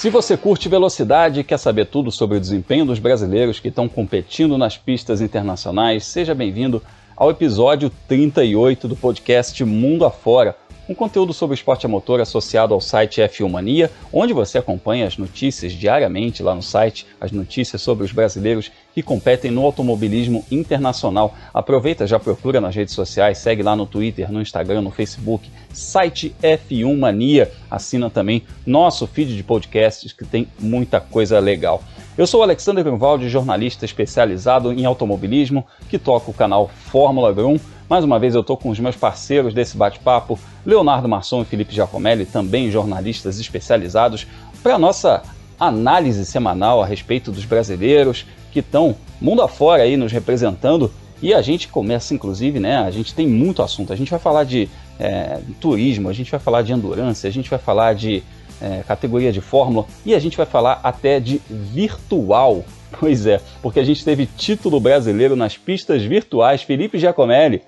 Se você curte velocidade e quer saber tudo sobre o desempenho dos brasileiros que estão competindo nas pistas internacionais, seja bem-vindo ao episódio 38 do podcast Mundo Afora, um conteúdo sobre esporte a motor associado ao site F1 Mania, onde você acompanha as notícias diariamente lá no site, as notícias sobre os brasileiros que competem no automobilismo internacional. Aproveita, já procura nas redes sociais, segue lá no Twitter, no Instagram, no Facebook, site F1 Mania. Assina também nosso feed de podcasts que tem muita coisa legal. Eu sou o Alexander Grunwald, jornalista especializado em automobilismo, que toca o canal Fórmula Grum. Mais uma vez eu estou com os meus parceiros desse bate-papo, Leonardo Marçom e Felipe Giacomelli, também jornalistas especializados, para a nossa análise semanal a respeito dos brasileiros que estão mundo afora aí nos representando. E a gente começa, inclusive, né? A gente tem muito assunto. A gente vai falar de é, turismo, a gente vai falar de endurance, a gente vai falar de é, categoria de fórmula e a gente vai falar até de virtual. Pois é, porque a gente teve título brasileiro nas pistas virtuais. Felipe Giacomelli.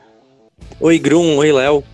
Oi, Grum, oi, Léo.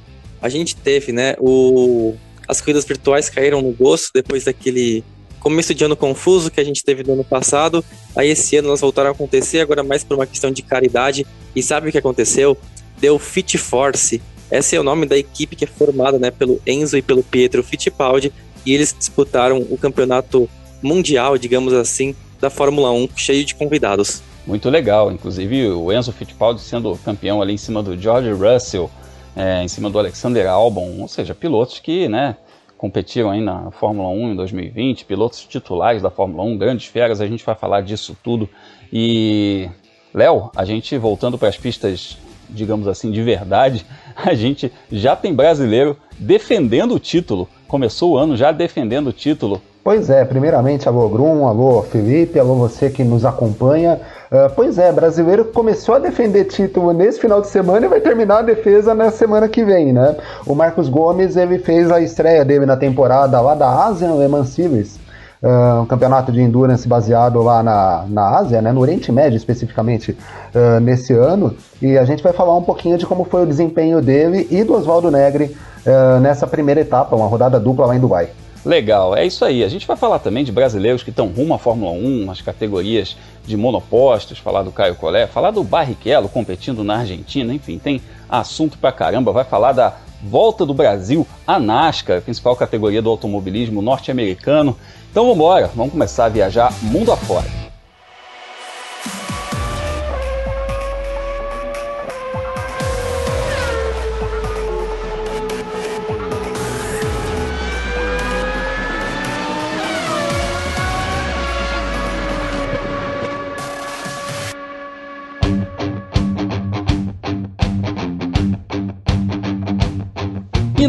A gente teve, né? O... As corridas virtuais caíram no gosto depois daquele começo de ano confuso que a gente teve no ano passado. Aí esse ano elas voltaram a acontecer, agora mais por uma questão de caridade. E sabe o que aconteceu? Deu Fit Force. Esse é o nome da equipe que é formada né, pelo Enzo e pelo Pietro Fittipaldi. E eles disputaram o campeonato mundial, digamos assim, da Fórmula 1, cheio de convidados. Muito legal, inclusive o Enzo Fittipaldi sendo campeão ali em cima do George Russell, é, em cima do Alexander Albon, ou seja, pilotos que, né, competiram aí na Fórmula 1 em 2020, pilotos titulares da Fórmula 1, grandes feras, a gente vai falar disso tudo. E, Léo, a gente voltando para as pistas, digamos assim, de verdade, a gente já tem brasileiro defendendo o título. Começou o ano já defendendo o título. Pois é, primeiramente, alô Grum, alô Felipe, alô você que nos acompanha. Uh, pois é, brasileiro começou a defender título nesse final de semana e vai terminar a defesa na semana que vem, né? O Marcos Gomes, ele fez a estreia dele na temporada lá da Asian Le Mans Series, uh, um campeonato de endurance baseado lá na, na Ásia, né, no Oriente Médio especificamente, uh, nesse ano. E a gente vai falar um pouquinho de como foi o desempenho dele e do Oswaldo Negri nessa primeira etapa, uma rodada dupla lá em Dubai. Legal, é isso aí. A gente vai falar também de brasileiros que estão rumo à Fórmula 1, as categorias de monopostos, falar do Caio Collet, falar do Barrichello competindo na Argentina, enfim, tem assunto pra caramba. Vai falar da volta do Brasil à NASCAR, principal categoria do automobilismo norte-americano. Então vamos embora, vamos começar a viajar mundo afora.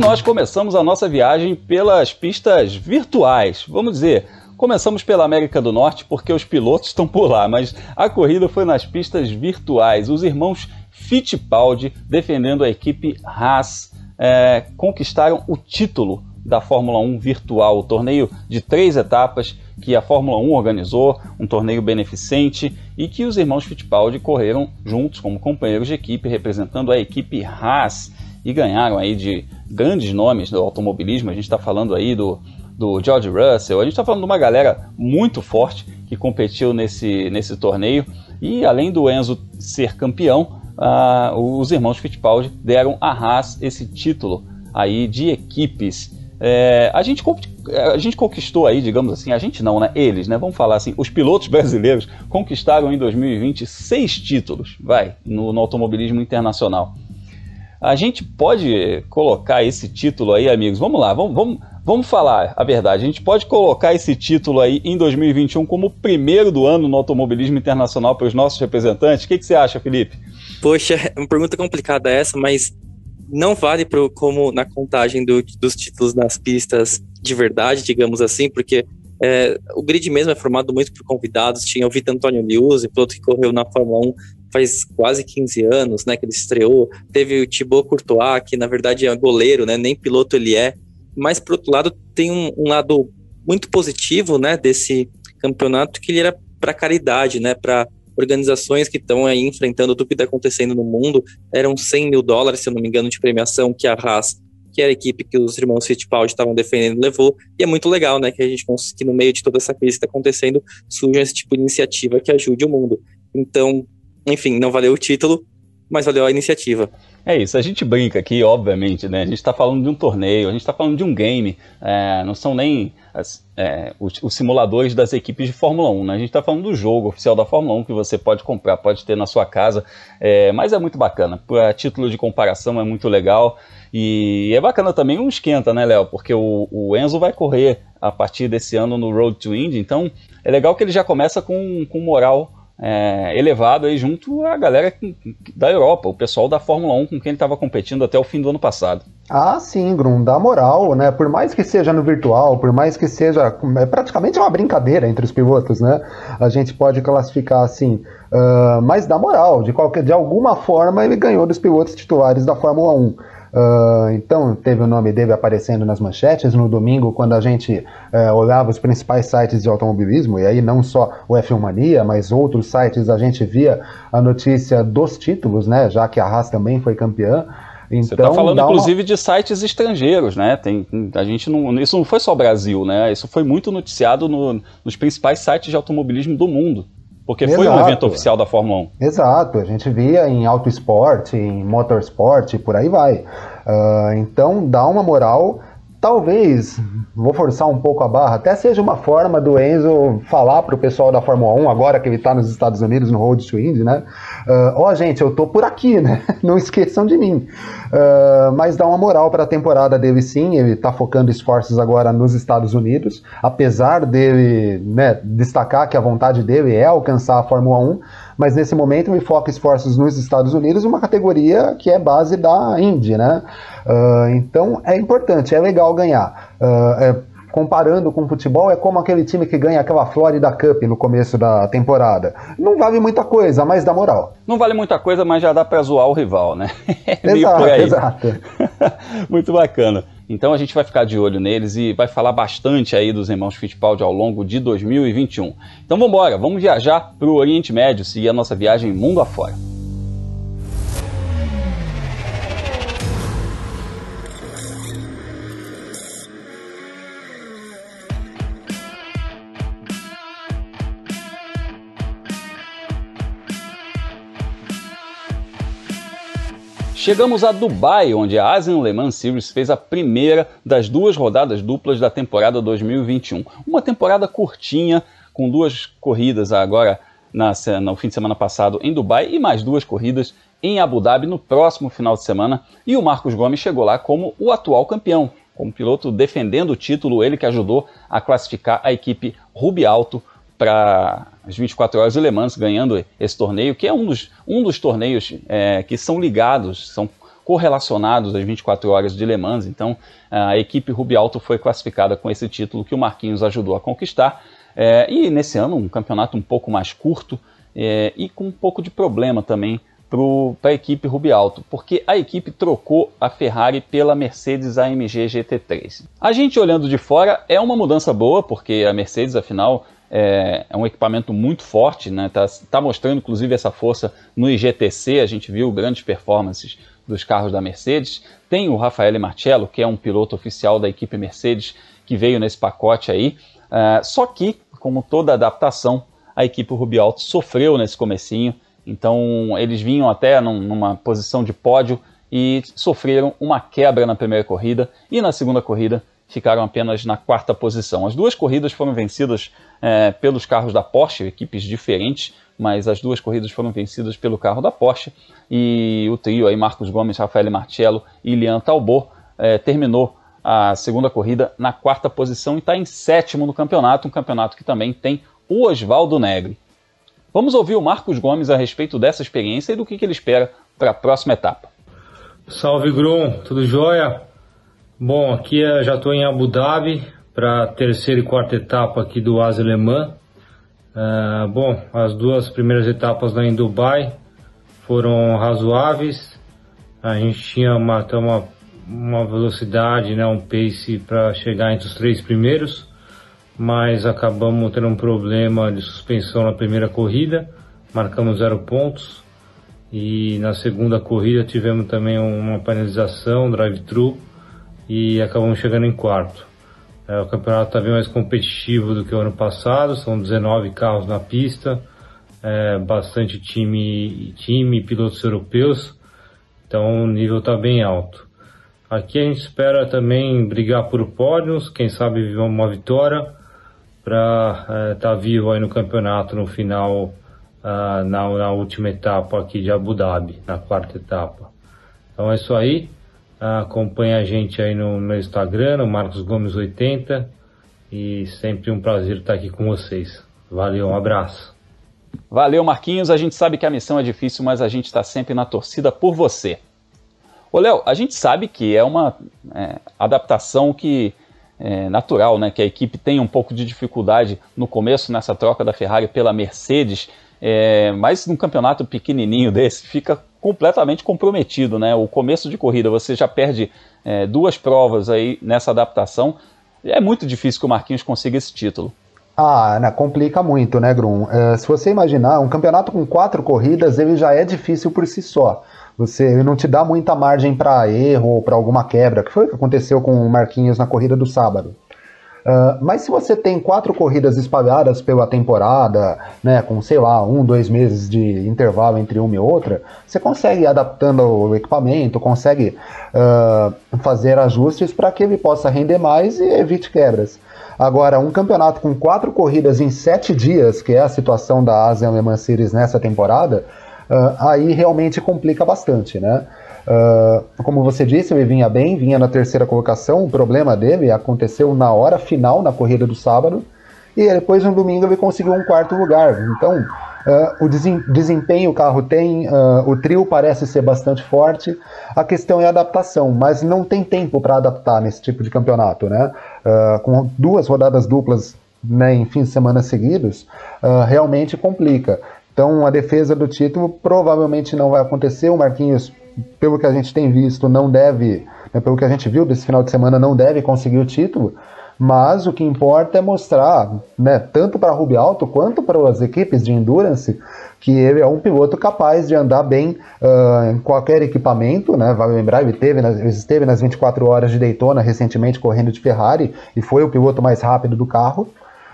Nós começamos a nossa viagem pelas pistas virtuais. Vamos dizer, começamos pela América do Norte porque os pilotos estão por lá, mas a corrida foi nas pistas virtuais. Os irmãos Fittipaldi, defendendo a equipe Haas, é, conquistaram o título da Fórmula 1 virtual, o torneio de três etapas que a Fórmula 1 organizou, um torneio beneficente e que os irmãos Fittipaldi correram juntos como companheiros de equipe, representando a equipe Haas e ganharam aí de grandes nomes do automobilismo. A gente está falando aí do, do George Russell, a gente está falando de uma galera muito forte que competiu nesse, nesse torneio. E além do Enzo ser campeão, uh, os irmãos Fittipaldi deram a Haas esse título aí de equipes. É, a, gente, a gente conquistou aí, digamos assim, a gente não, né? Eles, né? Vamos falar assim, os pilotos brasileiros conquistaram em 2020 seis títulos, vai, no, no automobilismo internacional. A gente pode colocar esse título aí, amigos. Vamos lá, vamos, vamos, vamos falar a verdade. A gente pode colocar esse título aí em 2021 como o primeiro do ano no automobilismo internacional para os nossos representantes. O que, que você acha, Felipe? Poxa, é uma pergunta complicada essa, mas não vale pro, como na contagem do, dos títulos nas pistas de verdade, digamos assim, porque é, o grid mesmo é formado muito por convidados. Tinha o Vitor Antônio Liuzzi, piloto que correu na Fórmula 1 faz quase 15 anos, né, que ele estreou. Teve o Thibaut Courtois, que na verdade é goleiro, né, nem piloto ele é. Mas, por outro lado, tem um, um lado muito positivo, né, desse campeonato, que ele era para caridade, né, para organizações que estão aí enfrentando tudo que está acontecendo no mundo. Eram 100 mil dólares, se eu não me engano, de premiação que a Haas que era a equipe que os irmãos Fittipaldi estavam defendendo levou, e é muito legal, né, que a gente que no meio de toda essa crise que está acontecendo, surja esse tipo de iniciativa que ajude o mundo. Então, enfim, não valeu o título, mas valeu a iniciativa. É isso, a gente brinca aqui, obviamente, né? A gente está falando de um torneio, a gente está falando de um game, é, não são nem as, é, os, os, simuladores das equipes de Fórmula 1, né? A gente está falando do jogo oficial da Fórmula 1 que você pode comprar, pode ter na sua casa, é, mas é muito bacana. Para título de comparação é muito legal e é bacana também um esquenta, né, Léo? Porque o, o, Enzo vai correr a partir desse ano no Road to Indy, então é legal que ele já começa com, com moral é, elevado aí junto à galera da Europa, o pessoal da Fórmula 1 com quem ele estava competindo até o fim do ano passado. Ah, sim, Grum, dá moral, né? Por mais que seja no virtual, por mais que seja. É praticamente uma brincadeira entre os pilotos, né? A gente pode classificar assim. Uh, mas dá moral, de, qualquer, de alguma forma ele ganhou dos pilotos titulares da Fórmula 1. Uh, então, teve o nome dele aparecendo nas manchetes no domingo, quando a gente uh, olhava os principais sites de automobilismo, e aí não só o F1 Mania, mas outros sites, a gente via a notícia dos títulos, né? Já que a Haas também foi campeã. Então, Você está falando, inclusive, uma... de sites estrangeiros, né? Tem, a gente não, isso não foi só Brasil, né? Isso foi muito noticiado no, nos principais sites de automobilismo do mundo. Porque Exato. foi um evento oficial da Fórmula 1. Exato, a gente via em auto esporte, em motorsport, por aí vai. Uh, então dá uma moral talvez, vou forçar um pouco a barra, até seja uma forma do Enzo falar para o pessoal da Fórmula 1, agora que ele está nos Estados Unidos, no Road to Indy, né? Ah, ó, uh, oh, gente, eu tô por aqui, né? Não esqueçam de mim. Uh, mas dá uma moral para a temporada dele sim, ele está focando esforços agora nos Estados Unidos, apesar dele né, destacar que a vontade dele é alcançar a Fórmula 1, mas nesse momento ele foca esforços nos Estados Unidos, uma categoria que é base da Indy, né? Uh, então é importante, é legal ganhar. Uh, é, comparando com o futebol, é como aquele time que ganha aquela Florida Cup no começo da temporada. Não vale muita coisa, mas dá moral. Não vale muita coisa, mas já dá pra zoar o rival, né? É exato, exato. Muito bacana. Então a gente vai ficar de olho neles e vai falar bastante aí dos irmãos Fittipaldi ao longo de 2021. Então vamos embora, vamos viajar para o Oriente Médio, seguir a nossa viagem mundo afora. Chegamos a Dubai, onde a Asian Le Mans Series fez a primeira das duas rodadas duplas da temporada 2021. Uma temporada curtinha, com duas corridas agora na, no fim de semana passado em Dubai e mais duas corridas em Abu Dhabi no próximo final de semana. E o Marcos Gomes chegou lá como o atual campeão, como piloto defendendo o título, ele que ajudou a classificar a equipe Rubi Alto para as 24 horas de Le Mans, ganhando esse torneio, que é um dos, um dos torneios é, que são ligados, são correlacionados às 24 horas de Le Mans. Então, a equipe Rubi Alto foi classificada com esse título que o Marquinhos ajudou a conquistar. É, e nesse ano, um campeonato um pouco mais curto é, e com um pouco de problema também para a equipe Rubi Alto, porque a equipe trocou a Ferrari pela Mercedes AMG GT3. A gente olhando de fora é uma mudança boa, porque a Mercedes, afinal, é, é, um equipamento muito forte, né? Tá, tá, mostrando inclusive essa força no IGTC, a gente viu grandes performances dos carros da Mercedes. Tem o Rafael Marcello, que é um piloto oficial da equipe Mercedes, que veio nesse pacote aí. É, só que, como toda adaptação, a equipe Ruby Alto sofreu nesse comecinho, então eles vinham até num, numa posição de pódio e sofreram uma quebra na primeira corrida e na segunda corrida ficaram apenas na quarta posição. As duas corridas foram vencidas é, pelos carros da Porsche, equipes diferentes, mas as duas corridas foram vencidas pelo carro da Porsche e o trio aí Marcos Gomes, Rafael Marcello e Lian Talbot é, terminou a segunda corrida na quarta posição e está em sétimo no campeonato, um campeonato que também tem o Oswaldo Negri. Vamos ouvir o Marcos Gomes a respeito dessa experiência e do que, que ele espera para a próxima etapa. Salve Grum, tudo jóia? Bom, aqui eu já estou em Abu Dhabi para a terceira e quarta etapa aqui do Asa Alemã. Uh, bom, as duas primeiras etapas lá em Dubai foram razoáveis. A gente tinha uma, uma, uma velocidade, né, um pace para chegar entre os três primeiros, mas acabamos tendo um problema de suspensão na primeira corrida, marcamos zero pontos. E na segunda corrida tivemos também uma penalização, drive-thru, e acabamos chegando em quarto. É, o campeonato está bem mais competitivo do que o ano passado, são 19 carros na pista, é, bastante time, time pilotos europeus, então o nível está bem alto. Aqui a gente espera também brigar por pódios, quem sabe viver uma vitória para estar é, tá vivo aí no campeonato no final, uh, na, na, última etapa aqui de Abu Dhabi, na quarta etapa. Então é isso aí. Acompanhe a gente aí no meu Instagram, no Marcos Gomes 80 e sempre um prazer estar aqui com vocês. Valeu, um abraço. Valeu, Marquinhos. A gente sabe que a missão é difícil, mas a gente está sempre na torcida por você. Ô, Léo, a gente sabe que é uma é, adaptação que é natural, né? Que a equipe tem um pouco de dificuldade no começo nessa troca da Ferrari pela Mercedes, é, mas num campeonato pequenininho desse fica completamente comprometido, né? O começo de corrida você já perde é, duas provas aí nessa adaptação. É muito difícil que o Marquinhos consiga esse título. Ah, né, complica muito, né, Grum? É, se você imaginar, um campeonato com quatro corridas, ele já é difícil por si só. Você não te dá muita margem para erro ou para alguma quebra, que foi o que aconteceu com o Marquinhos na corrida do sábado. Uh, mas se você tem quatro corridas espalhadas pela temporada, né, com sei lá, um, dois meses de intervalo entre uma e outra, você consegue ir adaptando o equipamento, consegue uh, fazer ajustes para que ele possa render mais e evite quebras. Agora, um campeonato com quatro corridas em sete dias, que é a situação da Asian Le Mans Series nessa temporada, uh, aí realmente complica bastante, né? Uh, como você disse, ele vinha bem, vinha na terceira colocação. O problema dele aconteceu na hora final, na corrida do sábado, e depois no domingo ele conseguiu um quarto lugar. Então, uh, o desempenho o carro tem, uh, o trio parece ser bastante forte. A questão é a adaptação, mas não tem tempo para adaptar nesse tipo de campeonato, né? com duas rodadas duplas né, em fins de semana seguidos, realmente complica. Então a defesa do título provavelmente não vai acontecer. O Marquinhos, pelo que a gente tem visto, não deve, né, pelo que a gente viu desse final de semana, não deve conseguir o título. Mas o que importa é mostrar, né, tanto para a Ruby Alto quanto para as equipes de endurance, que ele é um piloto capaz de andar bem uh, em qualquer equipamento, né? Vale lembrar, ele, teve nas, ele esteve nas 24 horas de Daytona recentemente correndo de Ferrari e foi o piloto mais rápido do carro.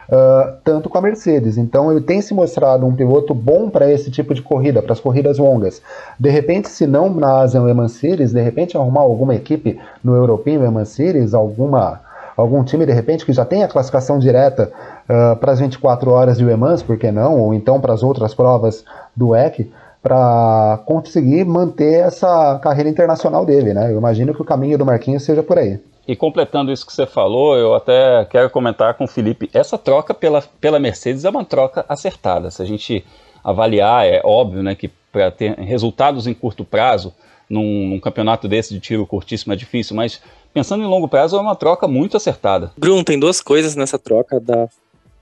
Uh, tanto com a Mercedes. Então ele tem se mostrado um piloto bom para esse tipo de corrida, para as corridas longas. De repente, se não na Asian Le Mans Series, de repente arrumar alguma equipe no European Le Mans Series, alguma algum time de repente que já tem a classificação direta uh, para as 24 horas de Le Mans, por que não? Ou então para as outras provas do EC, para conseguir manter essa carreira internacional dele, né? Eu imagino que o caminho do Marquinhos seja por aí. E completando isso que você falou, eu até quero comentar com o Felipe, essa troca pela, pela Mercedes é uma troca acertada. Se a gente avaliar, é óbvio né, que para ter resultados em curto prazo, num, num, campeonato desse de tiro curtíssimo é difícil, mas pensando em longo prazo é uma troca muito acertada. Grum, tem duas coisas nessa troca da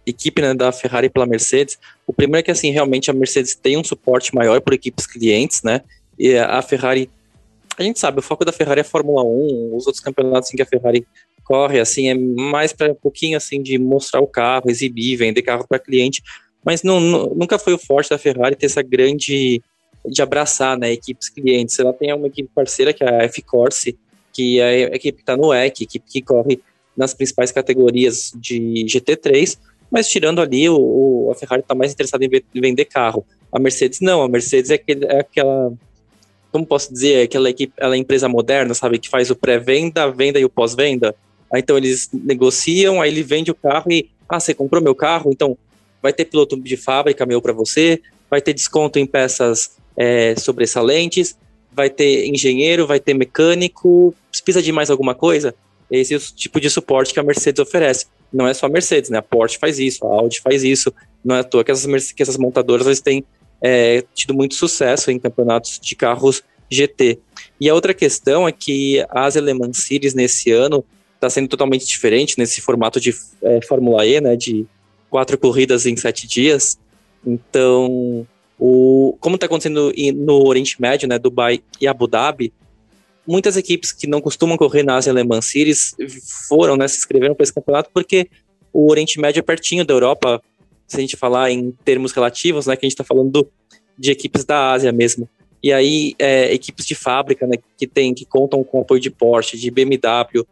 equipe né, da Ferrari pela Mercedes. O primeiro é que assim, realmente a Mercedes tem um suporte maior por equipes clientes, né? E a Ferrari, a gente sabe, o foco da Ferrari é Fórmula 1, os outros campeonatos em que a Ferrari corre assim é mais para um pouquinho assim de mostrar o carro, exibir, vender carro para cliente, mas não, nunca foi o forte da Ferrari ter essa grande de abraçar né, equipes clientes. Ela tem uma equipe parceira, que é a F-Corse, que é a equipe que está no EC, equipe que corre nas principais categorias de GT3, mas tirando ali, o, o a Ferrari está mais interessada em, vender carro. A Mercedes não, a Mercedes é, aquele, é aquela, como posso dizer, aquela equipe, ela é empresa moderna, sabe, que faz o pré-venda, a venda e o pós-venda. Então eles negociam, aí ele vende o carro e, ah, você comprou meu carro, então vai ter piloto de fábrica meu para você, vai ter desconto em peças é, sobressalentes, vai ter engenheiro, vai ter mecânico, precisa de mais alguma coisa? Esse é o tipo de suporte que a Mercedes oferece. Não é só a Mercedes, né? A Porsche faz isso, a Audi faz isso. Não é à toa que essas, que essas montadoras eles têm é, tido muito sucesso em campeonatos de carros GT. E a outra questão é que as Le Mans Series nesse ano está sendo totalmente diferente nesse formato de é, Fórmula E, né? De quatro corridas em sete dias. Então, o, como está acontecendo no Oriente Médio, né, Dubai e Abu Dhabi, muitas equipes que não costumam correr na Ásia Alemã Series foram, né, se inscreveram para esse campeonato porque o Oriente Médio é pertinho da Europa, se a gente falar em termos relativos, né, que a gente está falando do, de equipes da Ásia mesmo. E aí, é, equipes de fábrica, né, que tem, que contam com apoio de Porsche, de BMW,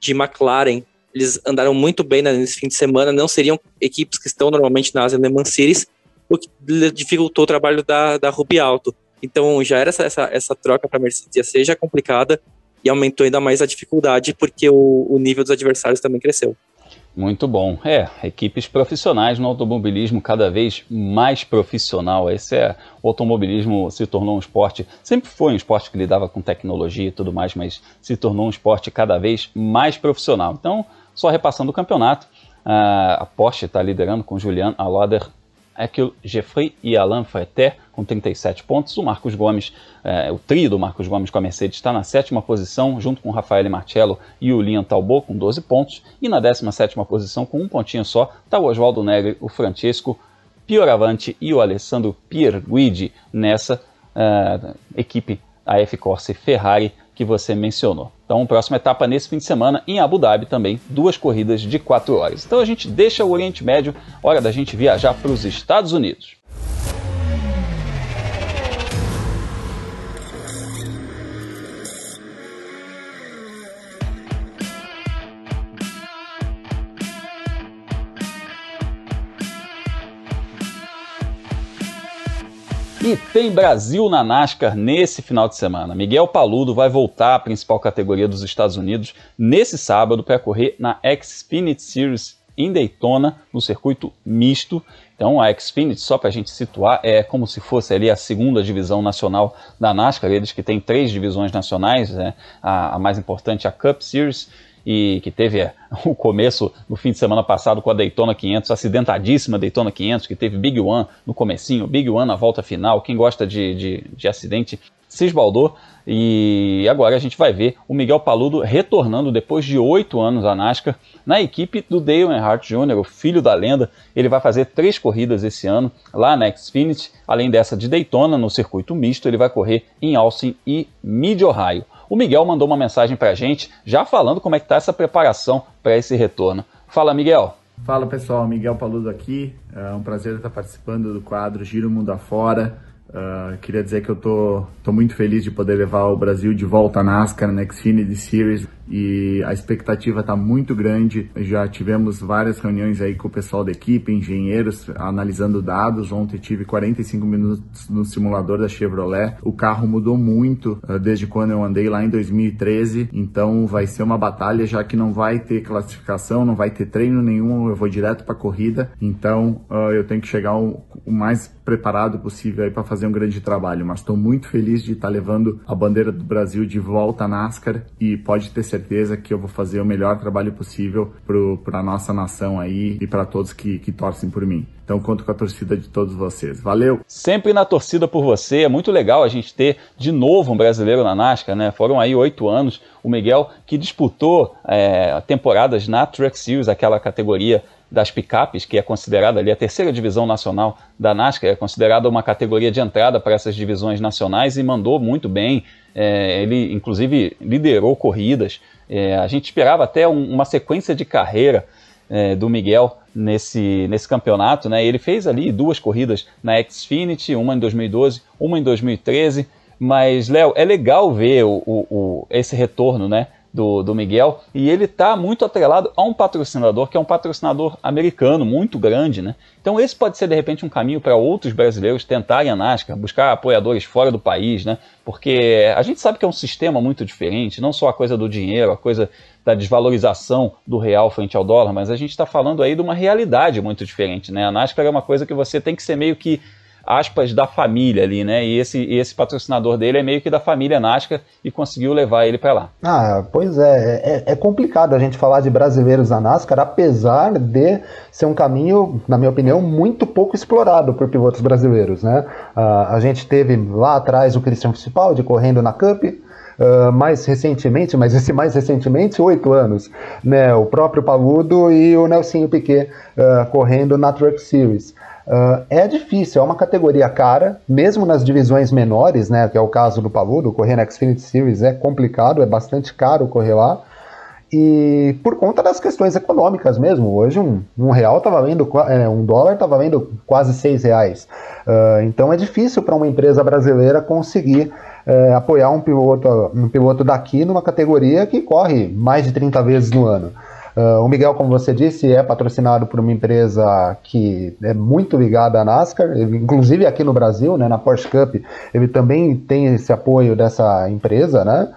de McLaren, eles andaram muito bem nesse fim de semana, não seriam equipes que estão normalmente na Asa Le Mans Series, o que dificultou o trabalho da, da Ruby Alto. Então já era essa, essa, essa troca para a Mercedes já complicada e aumentou ainda mais a dificuldade porque o, o nível dos adversários também cresceu. Muito bom. É, equipes profissionais no automobilismo cada vez mais profissional. Esse é o automobilismo se tornou um esporte, sempre foi um esporte que lidava com tecnologia e tudo mais, mas se tornou um esporte cada vez mais profissional. Então, só repassando o campeonato, a Porsche está liderando com Julian Alauder Ekel Jeffrey e Alain Freter com 37 pontos. O Marcos Gomes, é, o trio do Marcos Gomes com a Mercedes está na sétima posição, junto com Rafael Marcello e o Liam Talbot com 12 pontos. E na 17 posição, com um pontinho só, está o Oswaldo Negri, o Francesco Pioravante e o Alessandro Pierguidi nessa uh, equipe AF Corse Ferrari que você mencionou. Então, próxima etapa nesse fim de semana em Abu Dhabi também, duas corridas de 4 horas. Então a gente deixa o Oriente Médio, hora da gente viajar para os Estados Unidos. E tem Brasil na NASCAR nesse final de semana. Miguel Paludo vai voltar à principal categoria dos Estados Unidos nesse sábado para correr na Xfinity Series em Daytona, no circuito misto. Então, a Xfinity, só para a gente situar, é como se fosse ali a segunda divisão nacional da NASCAR. Eles que têm três divisões nacionais, né? a, a mais importante, a Cup Series, e que teve é, o começo no fim de semana passado com a Daytona 500, acidentadíssima Daytona 500, que teve Big One no comecinho, Big One na volta final, quem gosta de, de, de acidente se esbaldou, e agora a gente vai ver o Miguel Paludo retornando depois de oito anos à NASCAR na equipe do Dale Earnhardt Jr., o filho da lenda. Ele vai fazer três corridas esse ano lá na Xfinity, além dessa de Daytona no circuito misto, ele vai correr em Austin e Mid-Ohio. O Miguel mandou uma mensagem para a gente, já falando como é que está essa preparação para esse retorno. Fala, Miguel. Fala pessoal, Miguel Paludo aqui. É um prazer estar participando do quadro Giro Mundo Afora. Uh, queria dizer que eu tô, tô muito feliz de poder levar o Brasil de volta à NASCAR na Xfinity Series e a expectativa está muito grande. Já tivemos várias reuniões aí com o pessoal da equipe, engenheiros, analisando dados. Ontem tive 45 minutos no simulador da Chevrolet. O carro mudou muito uh, desde quando eu andei lá em 2013, então vai ser uma batalha já que não vai ter classificação, não vai ter treino nenhum, eu vou direto para corrida. Então uh, eu tenho que chegar o, o mais preparado possível aí para fazer um grande trabalho, mas estou muito feliz de estar tá levando a bandeira do Brasil de volta à NASCAR e pode ter certeza que eu vou fazer o melhor trabalho possível para a nossa nação aí e para todos que, que torcem por mim. Então conto com a torcida de todos vocês. Valeu! Sempre na torcida por você. É muito legal a gente ter de novo um brasileiro na NASCAR, né? Foram aí oito anos. O Miguel que disputou é, temporadas na Truck Series, aquela categoria das picapes, que é considerada ali a terceira divisão nacional da NASCAR, é considerada uma categoria de entrada para essas divisões nacionais e mandou muito bem. É, ele, inclusive, liderou corridas. É, a gente esperava até um, uma sequência de carreira é, do Miguel nesse, nesse campeonato. Né? Ele fez ali duas corridas na Xfinity, uma em 2012, uma em 2013. Mas, Léo, é legal ver o, o, o, esse retorno, né? Do, do Miguel, e ele está muito atrelado a um patrocinador que é um patrocinador americano, muito grande, né? Então esse pode ser de repente um caminho para outros brasileiros tentarem a NASCAR, buscar apoiadores fora do país, né? Porque a gente sabe que é um sistema muito diferente, não só a coisa do dinheiro, a coisa da desvalorização do real frente ao dólar, mas a gente está falando aí de uma realidade muito diferente, né? A NASCAR é uma coisa que você tem que ser meio que aspas, da família ali, né? E esse, esse patrocinador dele é meio que da família Nascar e conseguiu levar ele para lá. Ah, pois é, é, é, complicado a gente falar de brasileiros na NASCAR, apesar de ser um caminho, na minha opinião, muito pouco explorado por pilotos brasileiros, né? Uh, a gente teve lá atrás o Christian Fittipaldi correndo na Cup, Uh, mais recentemente, mas esse mais recentemente, oito anos, né, o próprio Paludo e o Nelsinho Piquet uh, correndo na Truck Series. Uh, é difícil, é uma categoria cara, mesmo nas divisões menores, né, que é o caso do Paludo, correr na Xfinity Series é complicado, é bastante caro correr lá. e por conta das questões econômicas mesmo. Hoje um, um real estava vendo, é, um dólar estava vendo quase seis reais. Uh, então é difícil para uma empresa brasileira conseguir é, apoiar um piloto, um piloto daqui numa categoria que corre mais de 30 vezes no ano. Uh, o Miguel, como você disse, é patrocinado por uma empresa que é muito ligada à NASCAR, inclusive aqui no Brasil, né, na Porsche Cup, ele também tem esse apoio dessa empresa, né?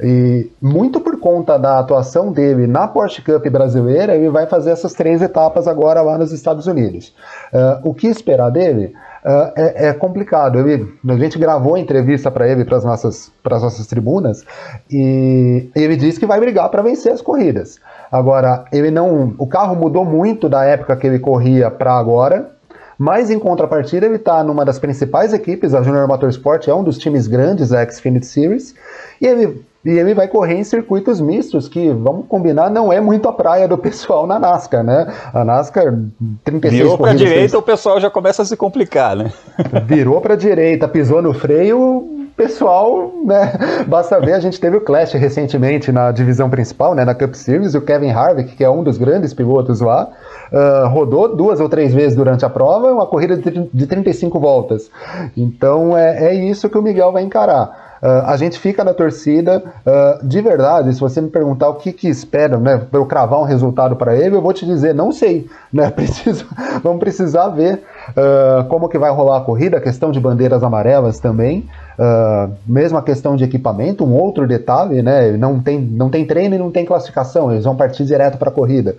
E muito por conta da atuação dele na Porsche Cup brasileira, ele vai fazer essas três etapas agora lá nos Estados Unidos. Uh, o que esperar dele? Uh, é, é, complicado. Ele, a gente gravou entrevista para ele, para as nossas, nossas tribunas, e ele disse que vai brigar para vencer as corridas. Agora, ele não. O carro mudou muito da época que ele corria para agora. Mas em contrapartida, ele está numa das principais equipes, a Junior Motorsport é um dos times grandes da Xfinity Series, e ele e ele vai correr em circuitos mistos, que, vamos combinar, não é muito a praia do pessoal na NASCAR, né? A NASCAR, 36 Virou para direita, o pessoal já começa a se complicar, né? Virou para direita, pisou no freio, pessoal, né? Basta ver, a gente teve o Clash recentemente na divisão principal, né? Na Cup Series, o Kevin Harvick, que é um dos grandes pilotos lá, uh, rodou duas ou três vezes durante a prova, uma corrida de 35 voltas. Então é, é isso que o Miguel vai encarar. Uh, a gente fica na torcida. Uh, de verdade, se você me perguntar o que, que espera, né, para eu cravar um resultado para ele, eu vou te dizer, não sei. Né? Preciso, vamos precisar ver uh, como que vai rolar a corrida, a questão de bandeiras amarelas também. mesmo a questão de equipamento, um outro detalhe, né? Não tem, não tem treino e não tem classificação, eles vão partir direto para a corrida.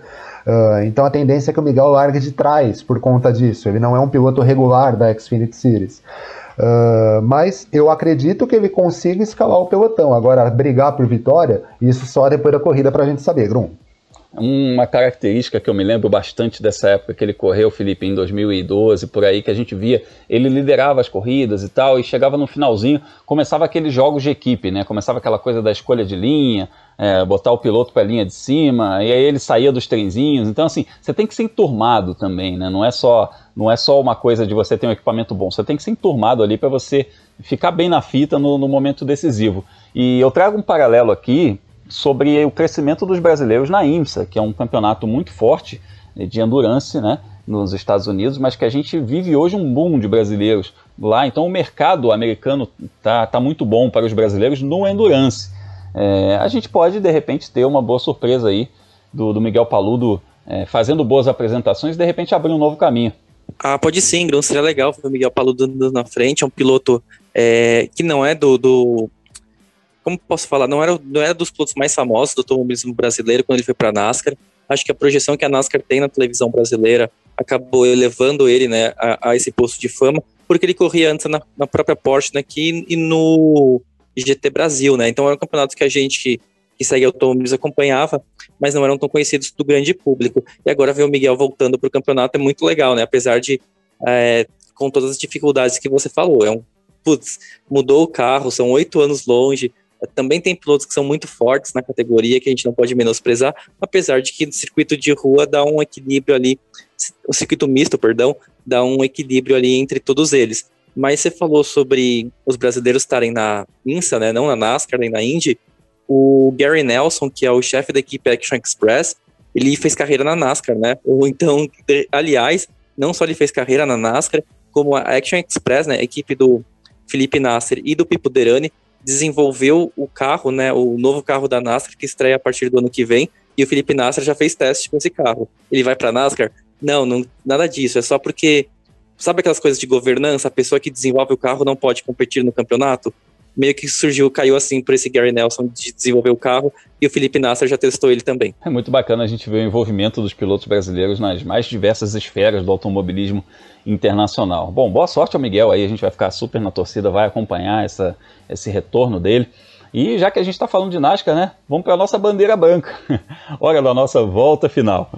então a tendência é que o Miguel largue de trás por conta disso. Ele não é um piloto regular da Xfinity Series. Uh, mas eu acredito que ele consiga escalar o pelotão. Agora, brigar por vitória, isso só depois da corrida para a gente saber, Grum. Uma característica que eu me lembro bastante dessa época que ele correu, Felipe, em 2012, por aí, que a gente via, ele liderava as corridas e tal, e chegava no finalzinho, começava aqueles jogos de equipe, né? Começava aquela coisa da escolha de linha, é, botar o piloto para a linha de cima, e aí ele saía dos trenzinhos. Então, assim, você tem que ser enturmado também, né? Não é só, não é só uma coisa de você ter um equipamento bom, você tem que ser enturmado ali para você ficar bem na fita no, no momento decisivo. E eu trago um paralelo aqui sobre o crescimento dos brasileiros na IMSA, que é um campeonato muito forte de endurance, né, nos Estados Unidos, mas que a gente vive hoje um boom de brasileiros lá. Então o mercado americano tá, tá muito bom para os brasileiros no endurance. É, a gente pode de repente ter uma boa surpresa aí do, do Miguel Paludo é, fazendo boas apresentações e de repente abrir um novo caminho. Ah, pode sim, Grão, seria legal ver o Miguel Paludo na frente, é um piloto é, que não é do, do como posso falar, não era, não era dos pilotos mais famosos do automobilismo brasileiro quando ele foi para a NASCAR. Acho que a projeção que a NASCAR tem na televisão brasileira acabou elevando ele né, a, a esse posto de fama, porque ele corria antes na, na própria Porsche né, e no GT Brasil, né? Então eram campeonatos que a gente que, que segue automobilismo acompanhava, mas não eram tão conhecidos do grande público. E agora ver o Miguel voltando para o campeonato é muito legal, né? Apesar de é, com todas as dificuldades que você falou, é um putz, mudou o carro, são oito anos longe, também tem pilotos que são muito fortes na categoria, que a gente não pode menosprezar, apesar de que o circuito de rua dá um equilíbrio ali, o circuito misto, perdão, dá um equilíbrio ali entre todos eles. Mas você falou sobre os brasileiros estarem na INSA, né, não na NASCAR, nem na Indy. O Gary Nelson, que é o chefe da equipe Action Express, ele fez carreira na NASCAR, né? Ou então, aliás, não só ele fez carreira na NASCAR, como a Action Express, né, a equipe do Felipe Nasser e do Pipo Derani, desenvolveu o carro, né, o novo carro da NASCAR que estreia a partir do ano que vem, e o Felipe Nasser já fez teste com esse carro. Ele vai para NASCAR? Não, não, nada disso, é só porque sabe aquelas coisas de governança, a pessoa que desenvolve o carro não pode competir no campeonato? Meio que surgiu, caiu assim por esse Gary Nelson de desenvolver o carro e o Felipe Nasser já testou ele também. É muito bacana a gente ver o envolvimento dos pilotos brasileiros nas mais diversas esferas do automobilismo internacional. Bom, boa sorte ao Miguel aí, a gente vai ficar super na torcida, vai acompanhar essa, esse retorno dele. E já que a gente está falando de NASCAR, né, vamos para a nossa bandeira branca. Hora da nossa volta final.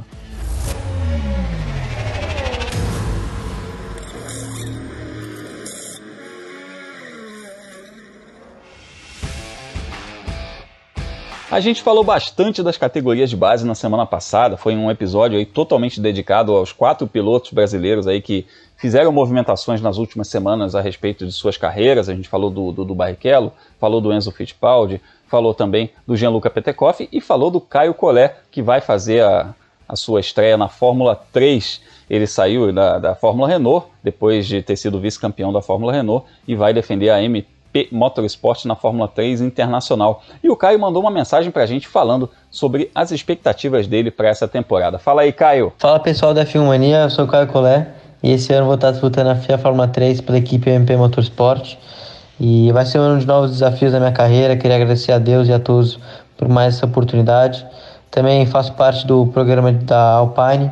A gente falou bastante das categorias de base na semana passada, foi um episódio aí totalmente dedicado aos quatro pilotos brasileiros aí que fizeram movimentações nas últimas semanas a respeito de suas carreiras. A gente falou do, do, do Barrichello, falou do Enzo Fittipaldi, falou também do Gianluca Petekoff e falou do Caio Collet, que vai fazer a, a sua estreia na Fórmula 3. Ele saiu da, da Fórmula Renault, depois de ter sido vice-campeão da Fórmula Renault, e vai defender a MP Motorsport na Fórmula 3 Internacional. E o Caio mandou uma mensagem para a gente falando sobre as expectativas dele para essa temporada. Fala aí, Caio. Fala pessoal da Filmania, eu sou o Caio Collet e esse ano vou estar disputando a FIA Fórmula 3 pela equipe MP Motorsport. E vai ser um ano de novos desafios na minha carreira. Queria agradecer a Deus e a todos por mais essa oportunidade. Também faço parte do programa da Alpine,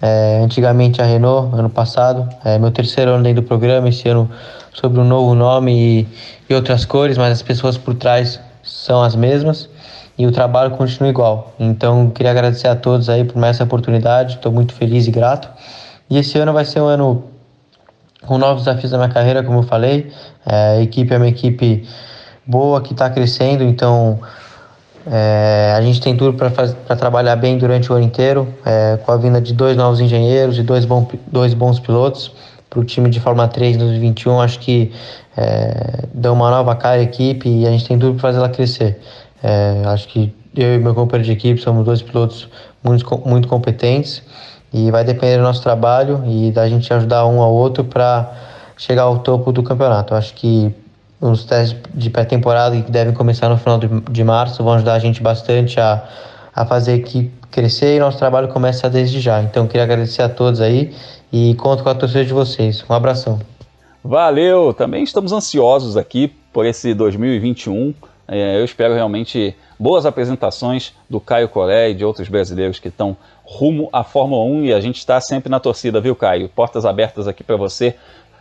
é, antigamente a Renault, ano passado. É meu terceiro ano dentro do programa, esse ano sobre um novo nome e, e outras cores, mas as pessoas por trás são as mesmas e o trabalho continua igual. Então, queria agradecer a todos aí por mais essa oportunidade. Estou muito feliz e grato. E esse ano vai ser um ano com novos desafios da minha carreira, como eu falei. É, a equipe é uma equipe boa que está crescendo, então é, a gente tem tudo para trabalhar bem durante o ano inteiro, é, com a vinda de dois novos engenheiros e dois, bom, dois bons pilotos para o time de Fórmula 3 em 2021. Acho que é, deu uma nova cara à equipe e a gente tem tudo para fazer ela crescer. É, acho que eu e meu companheiro de equipe somos dois pilotos muito, muito competentes e vai depender do nosso trabalho e da gente ajudar um ao outro para chegar ao topo do campeonato. Acho que os testes de pré-temporada que devem começar no final de, de, março vão ajudar a gente bastante a, a fazer a equipe crescer e nosso trabalho começa desde já. Então queria agradecer a todos aí e conto com a torcida de vocês. Um abração. Valeu! Também estamos ansiosos aqui por esse 2021. É, eu espero realmente boas apresentações do Caio Coré e de outros brasileiros que estão rumo à Fórmula 1 e a gente está sempre na torcida, viu, Caio? Portas abertas aqui para você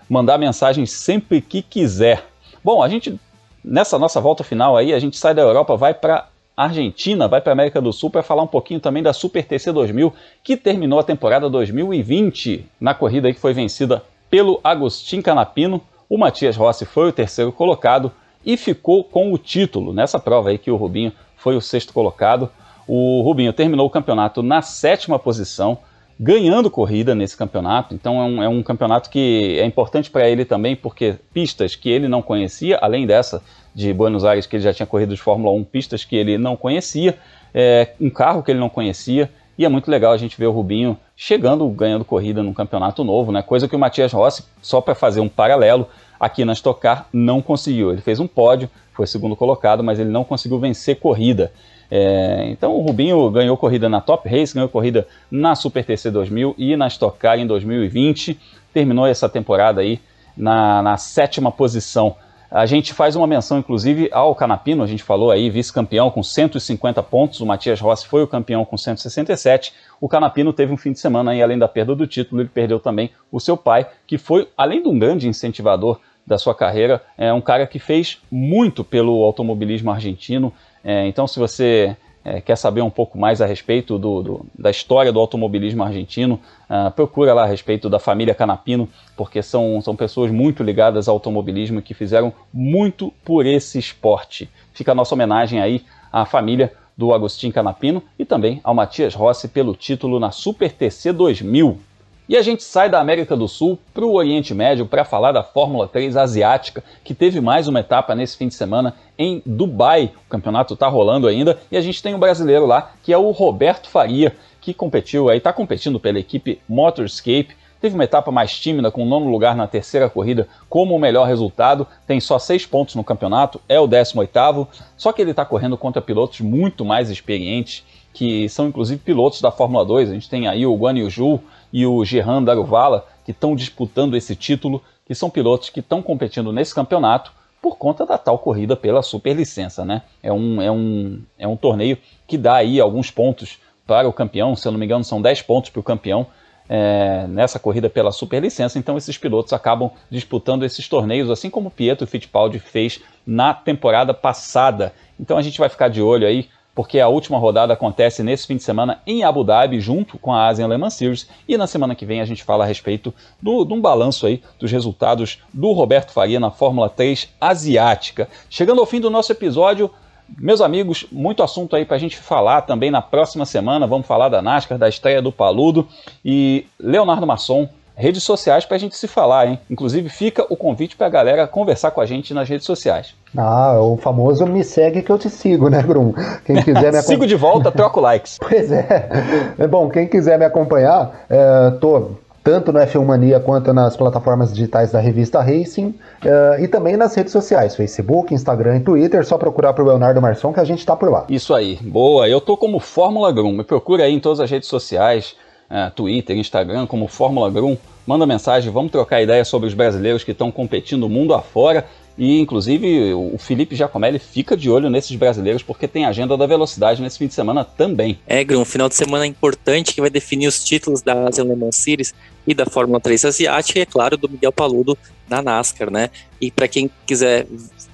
mandar mensagem sempre que quiser. Bom, a gente nessa nossa volta final aí, a gente sai da Europa, vai para Argentina, vai para América do Sul para falar um pouquinho também da Super TC 2000, que terminou a temporada 2020 na corrida que foi vencida pelo Agostinho Canapino. O Matias Rossi foi o terceiro colocado e ficou com o título nessa prova aí que o Rubinho foi o sexto colocado. O Rubinho terminou o campeonato na sétima posição, ganhando corrida nesse campeonato. Então é um, é um campeonato que é importante para ele também, porque pistas que ele não conhecia, além dessa de Buenos Aires, que ele já tinha corrido de Fórmula 1, pistas que ele não conhecia, é, um carro que ele não conhecia. E é muito legal a gente ver o Rubinho chegando, ganhando corrida num campeonato novo, né? Coisa que o Matias Rossi, só para fazer um paralelo, aqui na Stock Car não conseguiu. Ele fez um pódio, foi segundo colocado, mas ele não conseguiu vencer corrida. É, então o Rubinho ganhou corrida na Top Race, ganhou corrida na Super TC 2000 e na Stock Car em 2020. Terminou essa temporada aí na, na sétima posição. A gente faz uma menção, inclusive, ao Canapino, a gente falou aí, vice-campeão com 150 pontos, o Matias Rossi foi o campeão com 167. O Canapino teve um fim de semana aí, além da perda do título, ele perdeu também o seu pai, que foi, além de um grande incentivador da sua carreira, é um cara que fez muito pelo automobilismo argentino, é, então, se você é, quer saber um pouco mais a respeito do, do, da história do automobilismo argentino, uh, procura lá a respeito da família Canapino, porque são, são pessoas muito ligadas ao automobilismo que fizeram muito por esse esporte. Fica a nossa homenagem aí à família do Agostinho Canapino e também ao Matias Rossi pelo título na Super TC 2000. E a gente sai da América do Sul para o Oriente Médio para falar da Fórmula 3 asiática, que teve mais uma etapa nesse fim de semana em Dubai. O campeonato está rolando ainda e a gente tem um brasileiro lá, que é o Roberto Faria, que competiu aí, está competindo pela equipe Motorscape. Teve uma etapa mais tímida, com o nono lugar na terceira corrida como o melhor resultado. Tem só seis pontos no campeonato, é o 18. Só que ele está correndo contra pilotos muito mais experientes, que são inclusive pilotos da Fórmula 2. A gente tem aí o Guan Yu Zhu, e o Gerran Daruvala, que estão disputando esse título, que são pilotos que estão competindo nesse campeonato por conta da tal corrida pela superlicença, né? É um, é um, é um torneio que dá aí alguns pontos para o campeão, se eu não me engano são 10 pontos para o campeão é, nessa corrida pela superlicença, então esses pilotos acabam disputando esses torneios, assim como Pietro Fittipaldi fez na temporada passada. Então a gente vai ficar de olho aí porque a última rodada acontece nesse fim de semana em Abu Dhabi, junto com a Asian Le Mans Series, e na semana que vem a gente fala a respeito do, de um balanço aí dos resultados do Roberto Faria na Fórmula 3 asiática. Chegando ao fim do nosso episódio, meus amigos, muito assunto aí para a gente falar também na próxima semana. Vamos falar da NASCAR, da estreia do Paludo e Leonardo Masson redes sociais para a gente se falar, hein? Inclusive fica o convite para a galera conversar com a gente nas redes sociais. Ah, o famoso me segue que eu te sigo, né, Grum? Quem quiser me Sigo de volta, troco likes. pois é. é. Bom, quem quiser me acompanhar, é, tô tanto no F1 Mania quanto nas plataformas digitais da revista Racing uh, e também nas redes sociais, Facebook, Instagram e Twitter, só procurar por Leonardo Marçom que a gente tá por lá. Isso aí, boa. Eu tô como Fórmula Grum, me procura aí em todas as redes sociais, uh, Twitter, Instagram, como Fórmula Grum. Manda mensagem, vamos trocar ideia sobre os brasileiros que estão competindo mundo afora e, inclusive, o Felipe Giacomelli fica de olho nesses brasileiros porque tem agenda da velocidade nesse fim de semana também. É, Grum, um final de semana importante que vai definir os títulos da Asian Le Mans Series e da Fórmula 3 Asiática e, é claro, do Miguel Paludo na NASCAR, né? E para quem quiser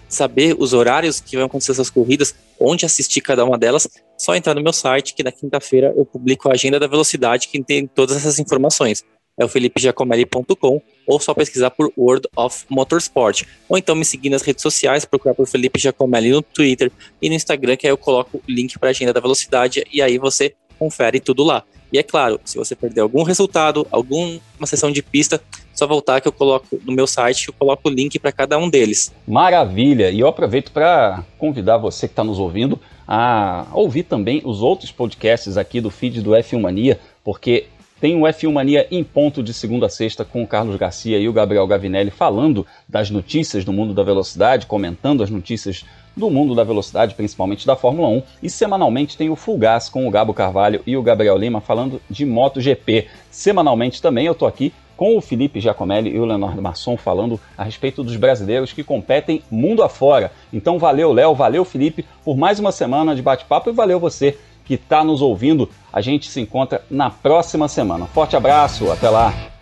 saber os horários que vão acontecer essas corridas, onde assistir cada uma delas, só entrar no meu site que na quinta-feira eu publico a agenda da velocidade que tem todas essas informações é o felipejacomelli.com ou só pesquisar por World of Motorsport. Ou então me seguir nas redes sociais, procurar por Felipe Giacomelli no Twitter e no Instagram, que aí eu coloco o link para a agenda da velocidade e aí você confere tudo lá. E é claro, se você perder algum resultado, alguma sessão de pista, só voltar que eu coloco no meu site, eu coloco o link para cada um deles. Maravilha! E eu aproveito para convidar você que está nos ouvindo a ouvir também os outros podcasts aqui do feed do F1 Mania, porque tem o F1 Mania em ponto de segunda a sexta com o Carlos Garcia e o Gabriel Gavinelli falando das notícias do mundo da velocidade, comentando as notícias do mundo da velocidade, principalmente da Fórmula 1. E semanalmente tem o Full Gas com o Gabo Carvalho e o Gabriel Lima falando de MotoGP. Semanalmente também eu tô aqui com o Felipe Giacomelli e o Leonardo Masson falando a respeito dos brasileiros que competem mundo afora. Então valeu, Léo, valeu, Felipe, por mais uma semana de bate-papo e valeu você que está nos ouvindo. A gente se encontra na próxima semana. Forte abraço, até lá!